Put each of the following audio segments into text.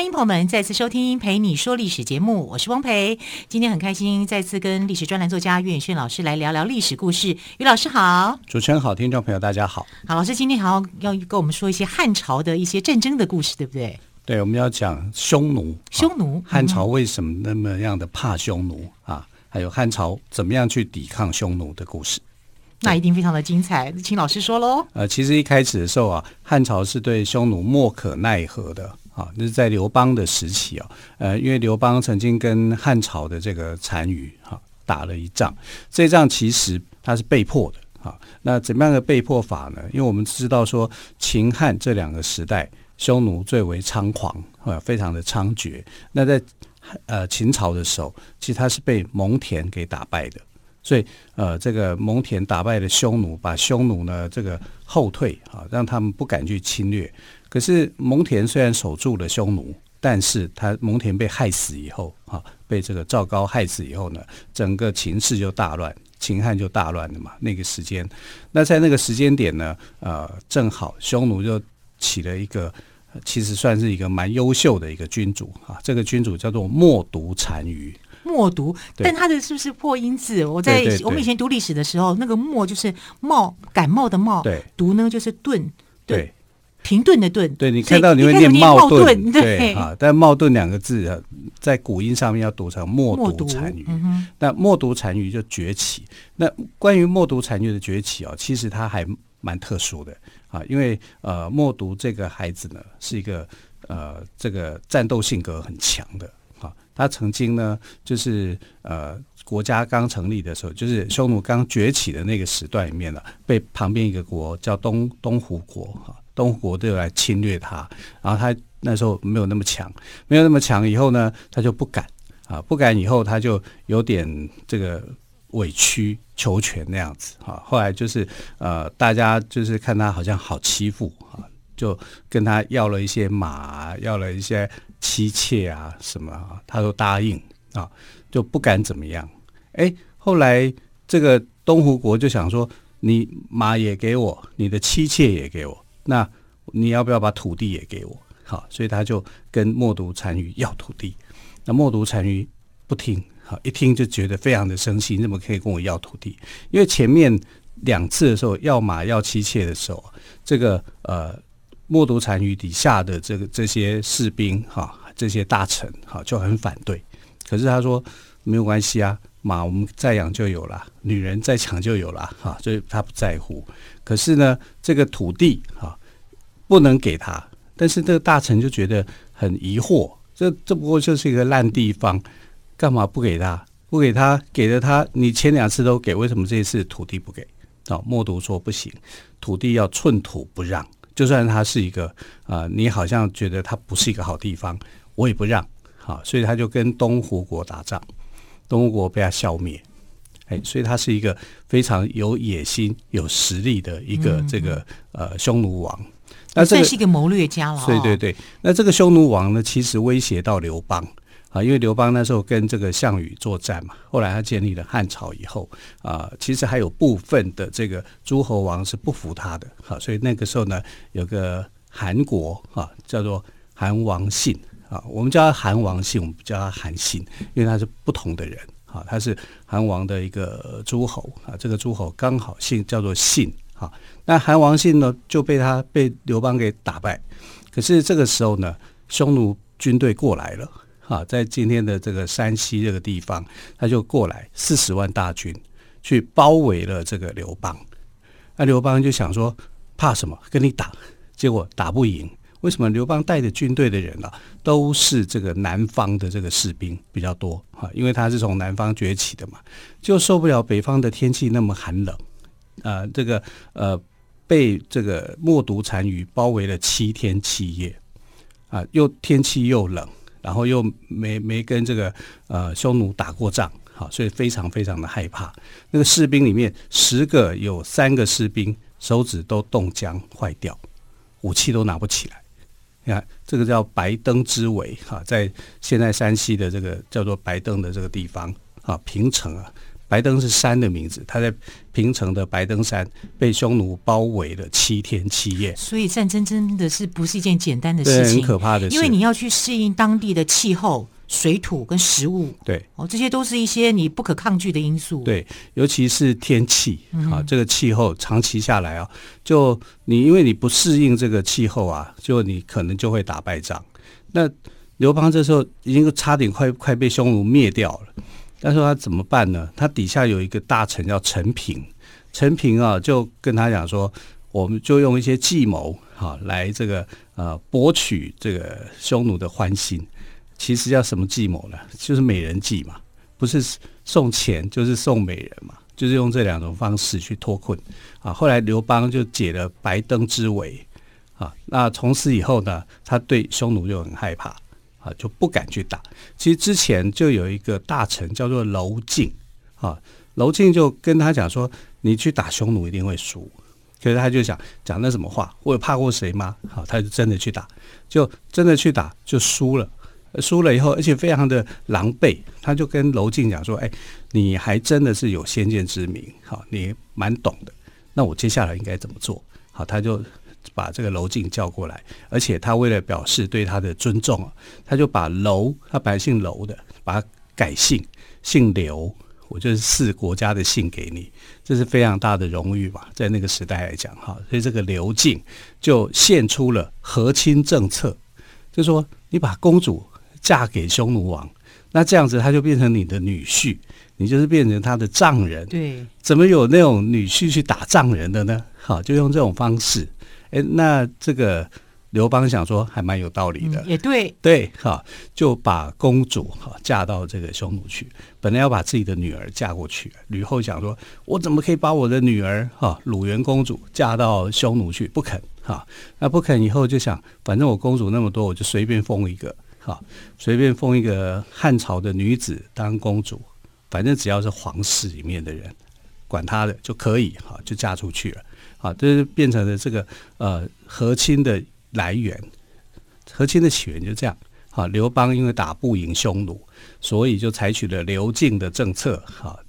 欢迎朋友们再次收听《陪你说历史》节目，我是汪培。今天很开心再次跟历史专栏作家岳远轩老师来聊聊历史故事。于老师好，主持人好，听众朋友大家好。好，老师今天好要跟我们说一些汉朝的一些战争的故事，对不对？对，我们要讲匈奴。匈奴，汉朝为什么那么样的怕匈奴啊？还有汉朝怎么样去抵抗匈奴的故事？那一定非常的精彩，请老师说喽。呃，其实一开始的时候啊，汉朝是对匈奴莫可奈何的。啊，那是在刘邦的时期啊，呃，因为刘邦曾经跟汉朝的这个单于哈打了一仗，这仗其实他是被迫的啊。那怎么样的被迫法呢？因为我们知道说秦汉这两个时代，匈奴最为猖狂啊，非常的猖獗。那在呃秦朝的时候，其实他是被蒙恬给打败的，所以呃这个蒙恬打败了匈奴，把匈奴呢这个后退啊，让他们不敢去侵略。可是蒙恬虽然守住了匈奴，但是他蒙恬被害死以后，啊，被这个赵高害死以后呢，整个情势就大乱，秦汉就大乱了嘛。那个时间，那在那个时间点呢，呃，正好匈奴就起了一个，其实算是一个蛮优秀的一个君主啊。这个君主叫做冒顿单于。冒顿，但他的是不是破音字？我在我们以前读历史的时候，那个默就是冒感冒的冒，对，顿呢就是顿，对。对停顿的顿，对，你看到你会念冒顿，对啊，但冒顿两个字啊，在古音上面要读成默读单于。那默读单于就崛起。那关于默读单于的崛起啊，其实他还蛮特殊的啊，因为呃，默读这个孩子呢，是一个呃，这个战斗性格很强的啊。他曾经呢，就是呃，国家刚成立的时候，就是匈奴刚崛起的那个时段里面呢，被旁边一个国叫东东胡国哈。东国都有来侵略他，然后他那时候没有那么强，没有那么强，以后呢，他就不敢啊，不敢，以后他就有点这个委曲求全那样子啊。后来就是呃，大家就是看他好像好欺负啊，就跟他要了一些马，要了一些妻妾啊什么啊，他都答应啊，就不敢怎么样。哎，后来这个东湖国就想说，你马也给我，你的妻妾也给我。那你要不要把土地也给我？好，所以他就跟默读单于要土地。那默读单于不听，好，一听就觉得非常的生气，你怎么可以跟我要土地？因为前面两次的时候要马要妻妾的时候，这个呃默读单于底下的这个这些士兵哈，这些大臣哈就很反对。可是他说没有关系啊，马我们再养就有了，女人再抢就有了哈，所以他不在乎。可是呢，这个土地哈。不能给他，但是这个大臣就觉得很疑惑，这这不过就是一个烂地方，干嘛不给他？不给他，给了他，你前两次都给，为什么这一次土地不给？哦，默读说不行，土地要寸土不让，就算他是一个啊、呃，你好像觉得他不是一个好地方，我也不让。好，所以他就跟东胡国打仗，东胡国被他消灭。哎，所以他是一个非常有野心、有实力的一个这个呃匈奴王。那这是一个谋略家了。对对对，那这个匈奴王呢，其实威胁到刘邦啊，因为刘邦那时候跟这个项羽作战嘛，后来他建立了汉朝以后啊，其实还有部分的这个诸侯王是不服他的，好，所以那个时候呢，有个韩国啊，叫做韩王信啊，我们叫他韩王信，我们不叫他韩信，因为他是不同的人啊，他是韩王的一个诸侯啊，这个诸侯刚好姓叫做信。啊，那韩王信呢就被他被刘邦给打败，可是这个时候呢，匈奴军队过来了，啊，在今天的这个山西这个地方，他就过来四十万大军去包围了这个刘邦。那刘邦就想说，怕什么？跟你打，结果打不赢。为什么？刘邦带着军队的人啊，都是这个南方的这个士兵比较多啊，因为他是从南方崛起的嘛，就受不了北方的天气那么寒冷。呃，这个呃，被这个冒顿单于包围了七天七夜，啊、又天气又冷，然后又没没跟这个呃匈奴打过仗，好，所以非常非常的害怕。那个士兵里面十个有三个士兵手指都冻僵坏掉，武器都拿不起来。你看，这个叫白登之围哈，在现在山西的这个叫做白登的这个地方啊，平城啊，白登是山的名字，他在平城的白登山被匈奴包围了七天七夜。所以战争真的是不是一件简单的事情，很可怕的事，因为你要去适应当地的气候。水土跟食物，对哦，这些都是一些你不可抗拒的因素。对，尤其是天气啊，这个气候长期下来啊，就你因为你不适应这个气候啊，就你可能就会打败仗。那刘邦这时候已经差点快快被匈奴灭掉了，但是他怎么办呢？他底下有一个大臣叫陈平，陈平啊就跟他讲说，我们就用一些计谋哈来这个呃博取这个匈奴的欢心。其实叫什么计谋呢？就是美人计嘛，不是送钱就是送美人嘛，就是用这两种方式去脱困啊。后来刘邦就解了白登之围啊，那从此以后呢，他对匈奴就很害怕啊，就不敢去打。其实之前就有一个大臣叫做娄敬啊，娄敬就跟他讲说，你去打匈奴一定会输。可是他就想讲那什么话，我有怕过谁吗？好，他就真的去打，就真的去打，就输了。输了以后，而且非常的狼狈，他就跟娄敬讲说：“哎，你还真的是有先见之明，好，你蛮懂的。那我接下来应该怎么做？好，他就把这个楼敬叫过来，而且他为了表示对他的尊重啊，他就把楼，他本来姓楼的，把他改姓，姓刘，我就是赐国家的姓给你，这是非常大的荣誉吧，在那个时代来讲，哈，所以这个刘敬就献出了和亲政策，就说你把公主。嫁给匈奴王，那这样子他就变成你的女婿，你就是变成他的丈人。对，怎么有那种女婿去打丈人的呢？好，就用这种方式。哎，那这个刘邦想说还蛮有道理的，嗯、也对，对，哈，就把公主哈嫁到这个匈奴去。本来要把自己的女儿嫁过去，吕后想说，我怎么可以把我的女儿哈鲁元公主嫁到匈奴去？不肯哈，那不肯以后就想，反正我公主那么多，我就随便封一个。好，随便封一个汉朝的女子当公主，反正只要是皇室里面的人，管她的就可以，哈，就嫁出去了。好，这就变成了这个呃和亲的来源，和亲的起源就这样。好，刘邦因为打不赢匈奴，所以就采取了刘敬的政策。好，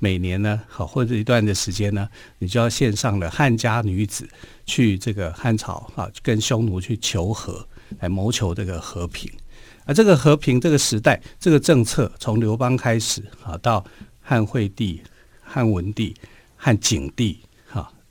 每年呢，好或者一段的时间呢，你就要献上了汉家女子去这个汉朝啊，跟匈奴去求和，来谋求这个和平。而这个和平这个时代，这个政策从刘邦开始啊，到汉惠帝、汉文帝、汉景帝，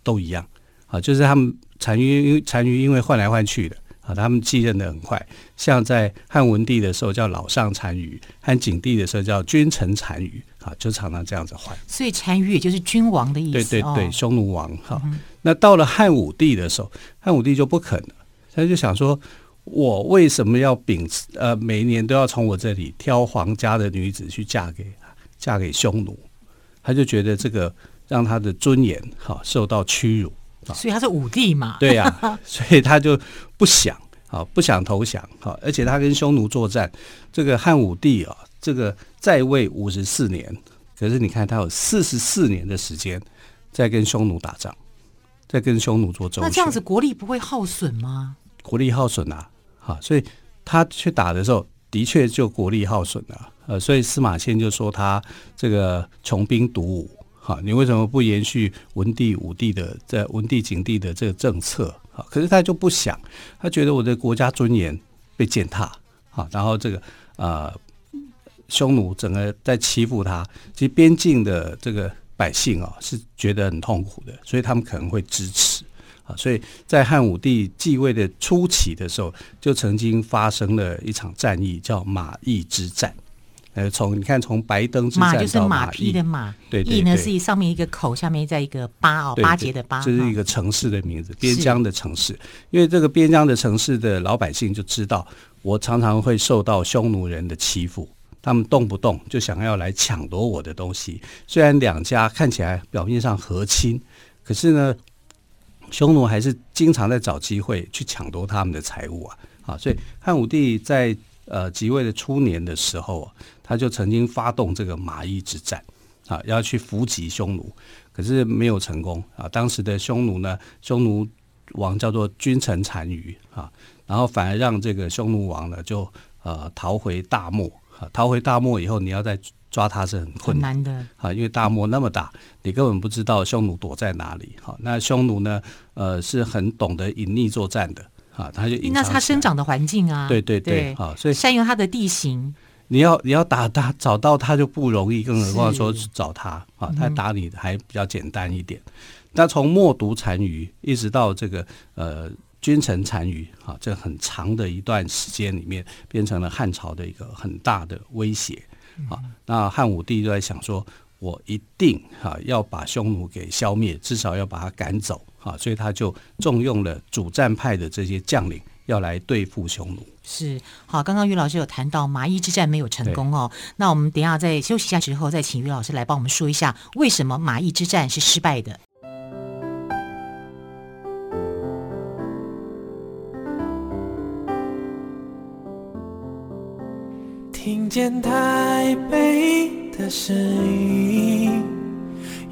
都一样啊，就是他们单于单于因为换来换去的啊，他们继任的很快。像在汉文帝的时候叫老上单于，汉景帝的时候叫君臣单于，啊，就常常这样子换。所以单于也就是君王的意思。对对对，匈奴王哈。那到了汉武帝的时候，汉武帝就不肯了，他就想说。我为什么要秉持呃，每年都要从我这里挑皇家的女子去嫁给嫁给匈奴？他就觉得这个让他的尊严哈受到屈辱，所以他是武帝嘛？对呀、啊，所以他 就不想啊，不想投降哈，而且他跟匈奴作战，这个汉武帝啊，这个在位五十四年，可是你看他有四十四年的时间在跟匈奴打仗，在跟匈奴做周旋，那这样子国力不会耗损吗？国力耗损啊！哈，所以他去打的时候，的确就国力耗损了。呃，所以司马迁就说他这个穷兵黩武。好，你为什么不延续文帝、武帝的在文帝、景帝的这个政策？好，可是他就不想，他觉得我的国家尊严被践踏。好，然后这个呃，匈奴整个在欺负他，其实边境的这个百姓啊，是觉得很痛苦的，所以他们可能会支持。啊，所以在汉武帝继位的初期的时候，就曾经发生了一场战役，叫马邑之战。呃，从你看，从白登之马就是马匹的马，对，对，对，邑呢是上面一个口，下面再一个巴哦，巴结的巴，这是一个城市的名字，边疆的城市。因为这个边疆的城市的老百姓就知道，我常常会受到匈奴人的欺负，他们动不动就想要来抢夺我的东西。虽然两家看起来表面上和亲，可是呢。匈奴还是经常在找机会去抢夺他们的财物啊！啊，所以汉武帝在呃即位的初年的时候，他就曾经发动这个马邑之战啊，要去伏击匈奴，可是没有成功啊。当时的匈奴呢，匈奴王叫做君臣单于啊，然后反而让这个匈奴王呢就呃逃回大漠啊，逃回大漠以后，你要再抓他是很困难，的啊，因为大漠那么大，你根本不知道匈奴躲在哪里。好，那匈奴呢，呃，是很懂得隐匿作战的。啊，他就那他生长的环境啊，对对对，啊，所以善用它的地形。你要你要打他找到他就不容易，更何况说找他啊，他打你还比较简单一点。那从默读单于一直到这个呃君臣单于啊，这很长的一段时间里面，变成了汉朝的一个很大的威胁啊。那汉武帝就在想说，我一定啊要把匈奴给消灭，至少要把他赶走。啊，所以他就重用了主战派的这些将领，要来对付匈奴。是好，刚刚于老师有谈到马邑之战没有成功哦，那我们等一下再休息一下之后，再请于老师来帮我们说一下为什么马邑之战是失败的。听见台北的声音。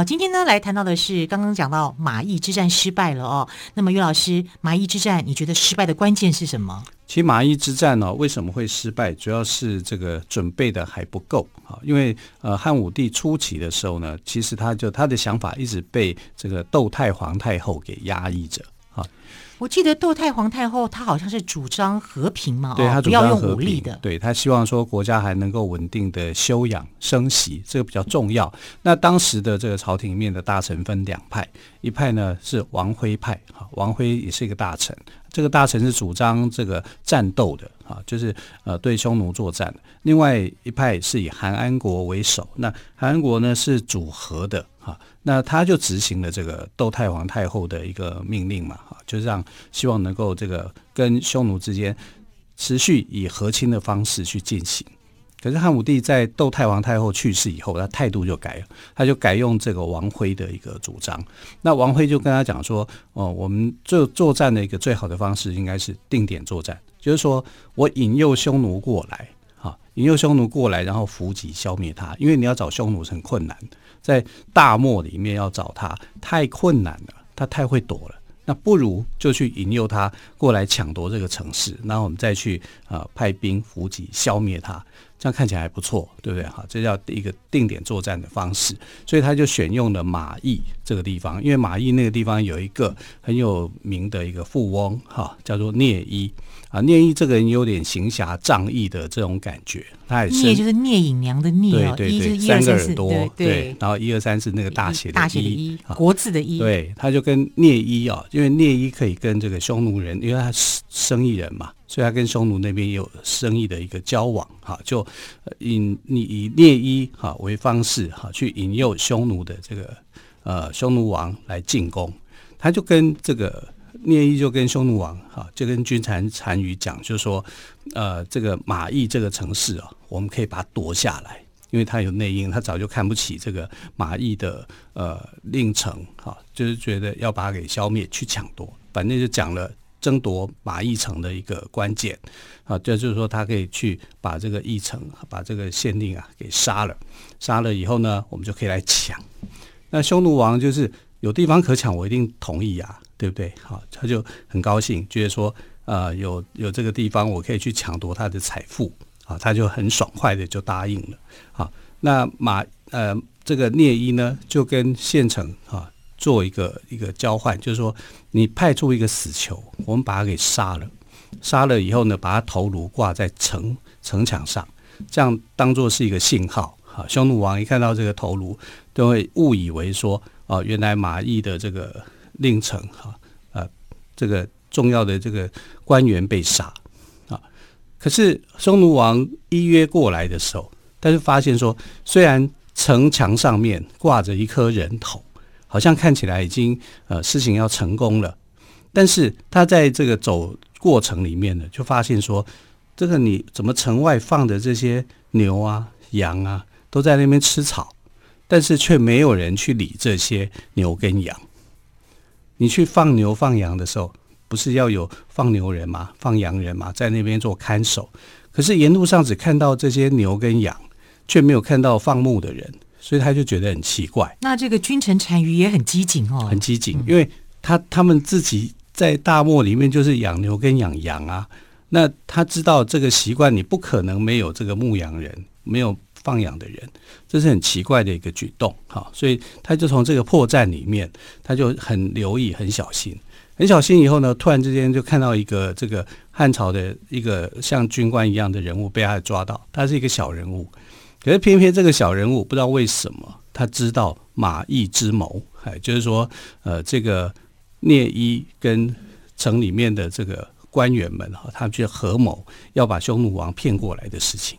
好，今天呢来谈到的是刚刚讲到马邑之战失败了哦。那么于老师，马邑之战你觉得失败的关键是什么？其实马邑之战呢、为什么会失败？主要是这个准备的还不够啊。因为呃汉武帝初期的时候呢，其实他就他的想法一直被这个窦太皇太后给压抑着啊。我记得窦太皇太后，她好像是主张和平嘛，对，她主张和平，不要用武力的，对，她希望说国家还能够稳定的休养生息，这个比较重要。那当时的这个朝廷里面的大臣分两派，一派呢是王辉派，哈，王辉也是一个大臣，这个大臣是主张这个战斗的，啊，就是呃对匈奴作战。另外一派是以韩安国为首，那韩安国呢是主和的。啊，那他就执行了这个窦太皇太后的一个命令嘛，哈，就是让希望能够这个跟匈奴之间持续以和亲的方式去进行。可是汉武帝在窦太皇太后去世以后，他态度就改了，他就改用这个王辉的一个主张。那王辉就跟他讲说，哦，我们做作战的一个最好的方式应该是定点作战，就是说我引诱匈奴过来，哈，引诱匈奴过来，然后伏击消灭他，因为你要找匈奴是很困难。在大漠里面要找他太困难了，他太会躲了。那不如就去引诱他过来抢夺这个城市，然后我们再去啊、呃、派兵伏击消灭他，这样看起来还不错，对不对？哈，这叫一个定点作战的方式。所以他就选用了马邑这个地方，因为马邑那个地方有一个很有名的一个富翁，哈，叫做聂伊。啊，聂一这个人有点行侠仗义的这种感觉，他也是聂就是聂隐娘的聂，对对对，三个耳朵，对，然后一二三四那个大写的大写的一，国字的一，对，他就跟聂一啊，因为聂一可以跟这个匈奴人，因为他是生意人嘛，所以他跟匈奴那边有生意的一个交往，哈，就引你以聂一哈为方式哈去引诱匈奴的这个呃匈奴王来进攻，他就跟这个。聂伊就跟匈奴王哈，就跟君臣单于讲，就是说，呃，这个马邑这个城市啊，我们可以把它夺下来，因为他有内应，他早就看不起这个马邑的呃令城哈，就是觉得要把它给消灭，去抢夺，反正就讲了争夺马邑城的一个关键啊，这就是说他可以去把这个邑城，把这个县令啊给杀了，杀了以后呢，我们就可以来抢。那匈奴王就是有地方可抢，我一定同意啊。对不对？好，他就很高兴，觉得说，呃，有有这个地方，我可以去抢夺他的财富，啊，他就很爽快的就答应了。好，那马呃，这个聂伊呢，就跟县城啊做一个一个交换，就是说，你派出一个死囚，我们把他给杀了，杀了以后呢，把他头颅挂在城城墙上，这样当做是一个信号。哈，匈奴王一看到这个头颅，都会误以为说，哦，原来马邑的这个令臣哈，呃，这个重要的这个官员被杀啊。可是匈奴王依约过来的时候，他就发现说，虽然城墙上面挂着一颗人头，好像看起来已经呃事情要成功了，但是他在这个走过程里面呢，就发现说，这个你怎么城外放的这些牛啊、羊啊，都在那边吃草，但是却没有人去理这些牛跟羊。你去放牛放羊的时候，不是要有放牛人吗？放羊人吗？在那边做看守。可是沿路上只看到这些牛跟羊，却没有看到放牧的人，所以他就觉得很奇怪。那这个君臣单于也很机警哦，很机警，因为他他们自己。在大漠里面就是养牛跟养羊啊，那他知道这个习惯，你不可能没有这个牧羊人，没有放养的人，这是很奇怪的一个举动哈。所以他就从这个破绽里面，他就很留意、很小心、很小心。以后呢，突然之间就看到一个这个汉朝的一个像军官一样的人物被他抓到，他是一个小人物，可是偏偏这个小人物不知道为什么他知道马邑之谋，哎，就是说呃这个。聂伊跟城里面的这个官员们哈，他们去合谋要把匈奴王骗过来的事情，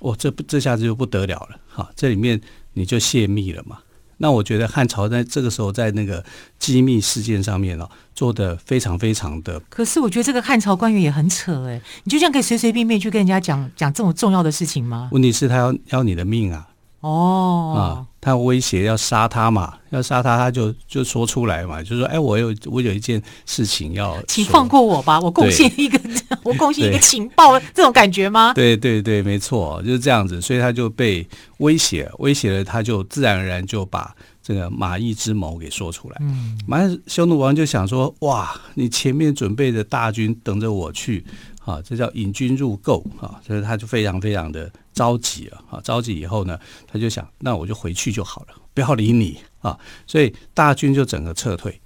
哦，这不这下子就不得了了哈！这里面你就泄密了嘛。那我觉得汉朝在这个时候在那个机密事件上面哦，做的非常非常的。可是我觉得这个汉朝官员也很扯哎，你就这样可以随随便便去跟人家讲讲这么重要的事情吗？问题是，他要要你的命啊！哦啊，他威胁要杀他嘛，要杀他，他就就说出来嘛，就说：“哎，我有我有一件事情要，请放过我吧，我贡献一个，我贡献一个情报，这种感觉吗？”对对对，没错，就是这样子，所以他就被威胁，威胁了，他就自然而然就把这个马邑之谋给说出来。嗯，马上匈奴王就想说：“哇，你前面准备的大军等着我去。”啊，这叫引军入构啊，所以他就非常非常的着急了啊。着急以后呢，他就想，那我就回去就好了，不要理你啊。所以大军就整个撤退。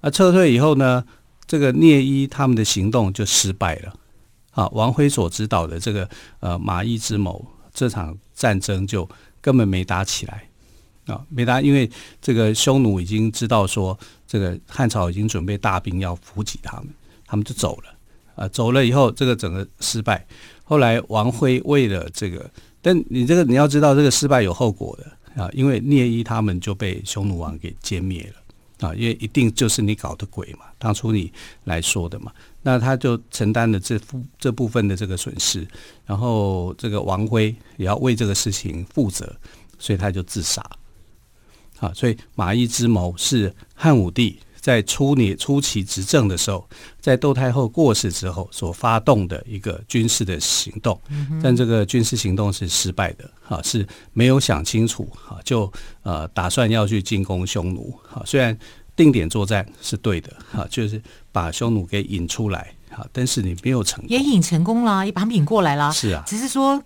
啊，撤退以后呢，这个聂伊他们的行动就失败了。啊，王辉所指导的这个呃马邑之谋这场战争就根本没打起来啊，没打，因为这个匈奴已经知道说，这个汉朝已经准备大兵要伏击他们，他们就走了。啊，走了以后，这个整个失败。后来王辉为了这个，但你这个你要知道，这个失败有后果的啊，因为聂伊他们就被匈奴王给歼灭了啊，因为一定就是你搞的鬼嘛，当初你来说的嘛，那他就承担了这这部分的这个损失，然后这个王辉也要为这个事情负责，所以他就自杀。啊，所以马邑之谋是汉武帝。在初年初期执政的时候，在窦太后过世之后所发动的一个军事的行动，但这个军事行动是失败的，哈，是没有想清楚，哈，就呃打算要去进攻匈奴，哈，虽然定点作战是对的，哈，就是把匈奴给引出来，哈，但是你没有成功，也引成功了，也把他们引过来了，是啊，只是说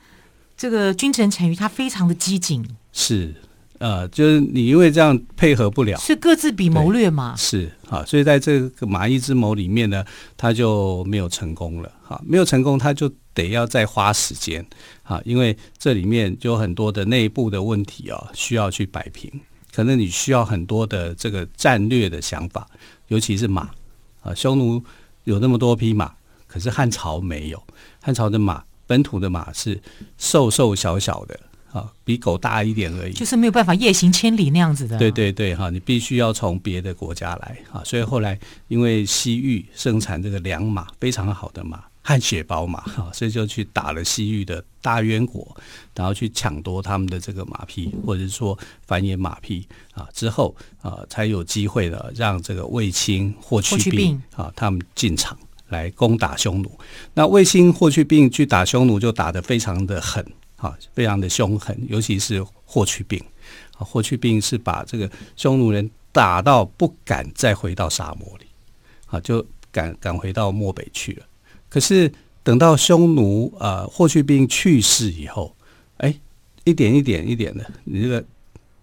这个君臣单于他非常的机警，是。呃，就是你因为这样配合不了，是各自比谋略嘛？是啊，所以在这个马邑之谋里面呢，他就没有成功了。哈，没有成功，他就得要再花时间。哈，因为这里面就有很多的内部的问题啊，需要去摆平。可能你需要很多的这个战略的想法，尤其是马啊，匈奴有那么多匹马，可是汉朝没有。汉朝的马，本土的马是瘦瘦小小的。啊，比狗大一点而已，就是没有办法夜行千里那样子的。对对对，哈，你必须要从别的国家来啊，所以后来因为西域生产这个良马，非常好的马，汗血宝马，哈，所以就去打了西域的大渊国，然后去抢夺他们的这个马匹，或者是说繁衍马匹啊，之后啊，才有机会的让这个卫青、霍去病啊，他们进场来攻打匈奴。那卫青、霍去病去打匈奴，就打得非常的狠。啊，非常的凶狠，尤其是霍去病。啊，霍去病是把这个匈奴人打到不敢再回到沙漠里，啊，就赶赶回到漠北去了。可是等到匈奴啊，霍去病去世以后，哎，一点一点一点的，你这个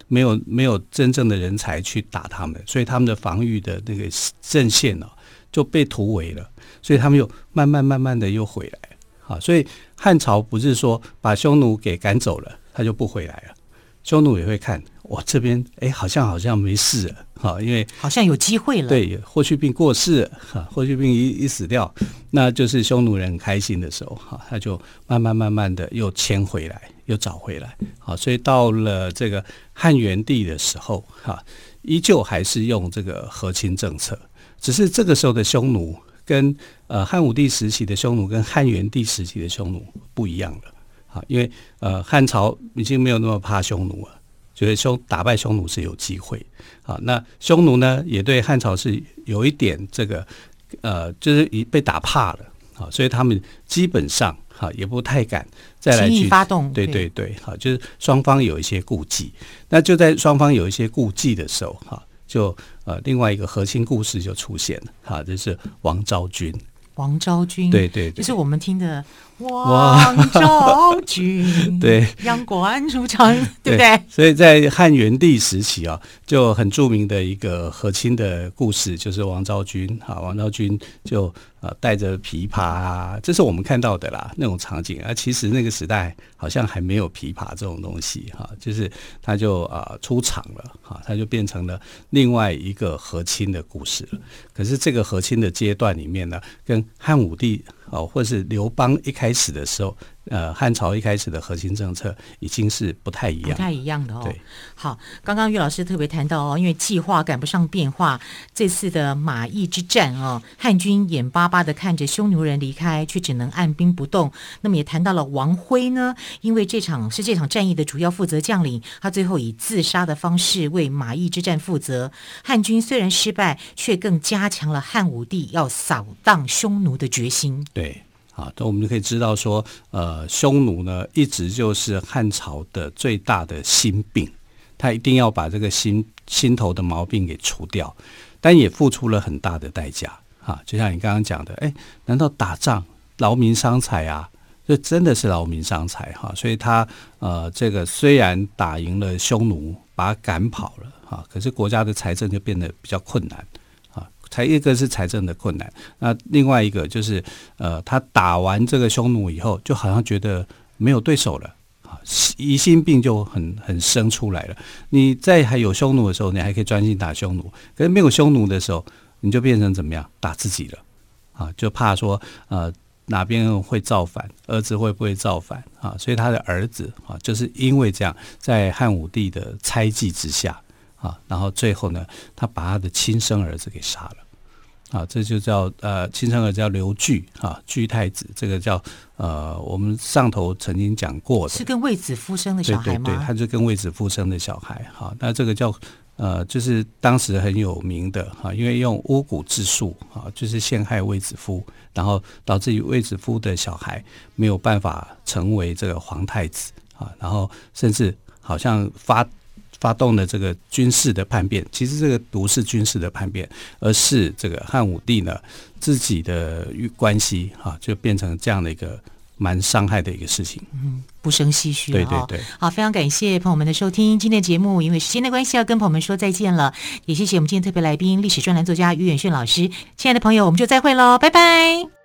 没有没有真正的人才去打他们，所以他们的防御的那个阵线呢就被突围了，所以他们又慢慢慢慢的又回来。啊，所以汉朝不是说把匈奴给赶走了，他就不回来了。匈奴也会看，我这边哎，好像好像没事了，哈，因为好像有机会了。对，霍去病过世了，哈，霍去病一一死掉，那就是匈奴人很开心的时候，哈，他就慢慢慢慢的又迁回来，又找回来，好，所以到了这个汉元帝的时候，哈，依旧还是用这个和亲政策，只是这个时候的匈奴跟呃汉武帝时期的匈奴跟汉元帝时期的匈奴不一样了。啊，因为呃，汉朝已经没有那么怕匈奴了，觉得匈打败匈奴是有机会。啊，那匈奴呢，也对汉朝是有一点这个呃，就是已被打怕了。啊，所以他们基本上哈也不太敢再来去发动。对对对，好，就是双方有一些顾忌。那就在双方有一些顾忌的时候，哈，就呃另外一个核心故事就出现了。哈，就是王昭君。王昭君，对对，就是我们听的王昭君，对，阳关出长，对不对？所以在汉元帝时期啊，就很著名的一个和亲的故事，就是王昭君啊，王昭君就。啊，带着琵琶啊，这是我们看到的啦，那种场景啊。其实那个时代好像还没有琵琶这种东西哈，就是他就啊、出场了哈，他就变成了另外一个和亲的故事了。可是这个和亲的阶段里面呢，跟汉武帝哦，或是刘邦一开始的时候。呃，汉朝一开始的核心政策已经是不太一样，不太一样的哦。对，好，刚刚岳老师特别谈到哦，因为计划赶不上变化，这次的马邑之战哦，汉军眼巴巴的看着匈奴人离开，却只能按兵不动。那么也谈到了王辉呢，因为这场是这场战役的主要负责将领，他最后以自杀的方式为马邑之战负责。汉军虽然失败，却更加强了汉武帝要扫荡匈奴的决心。对。啊，那我们就可以知道说，呃，匈奴呢，一直就是汉朝的最大的心病，他一定要把这个心心头的毛病给除掉，但也付出了很大的代价。哈，就像你刚刚讲的，哎，难道打仗劳民伤财啊？这真的是劳民伤财哈。所以他呃，这个虽然打赢了匈奴，把他赶跑了哈，可是国家的财政就变得比较困难。才一个是财政的困难，那另外一个就是，呃，他打完这个匈奴以后，就好像觉得没有对手了，啊，疑心病就很很生出来了。你在还有匈奴的时候，你还可以专心打匈奴；可是没有匈奴的时候，你就变成怎么样？打自己了，啊，就怕说，呃，哪边会造反，儿子会不会造反啊？所以他的儿子啊，就是因为这样，在汉武帝的猜忌之下。啊，然后最后呢，他把他的亲生儿子给杀了，啊，这就叫呃亲生儿子叫刘据啊，据太子，这个叫呃我们上头曾经讲过的，是跟卫子夫生的小孩吗？对对对，他就跟卫子夫生的小孩。哈，那这个叫呃就是当时很有名的哈，因为用巫蛊之术啊，就是陷害卫子夫，然后导致于卫子夫的小孩没有办法成为这个皇太子啊，然后甚至好像发。发动的这个军事的叛变，其实这个不是军事的叛变，而是这个汉武帝呢自己的关系哈、啊，就变成这样的一个蛮伤害的一个事情。嗯，不胜唏嘘。对对对，好，非常感谢朋友们的收听，今天的节目因为时间的关系要跟朋友们说再见了，也谢谢我们今天特别来宾历史专栏作家于远炫老师，亲爱的朋友，我们就再会喽，拜拜。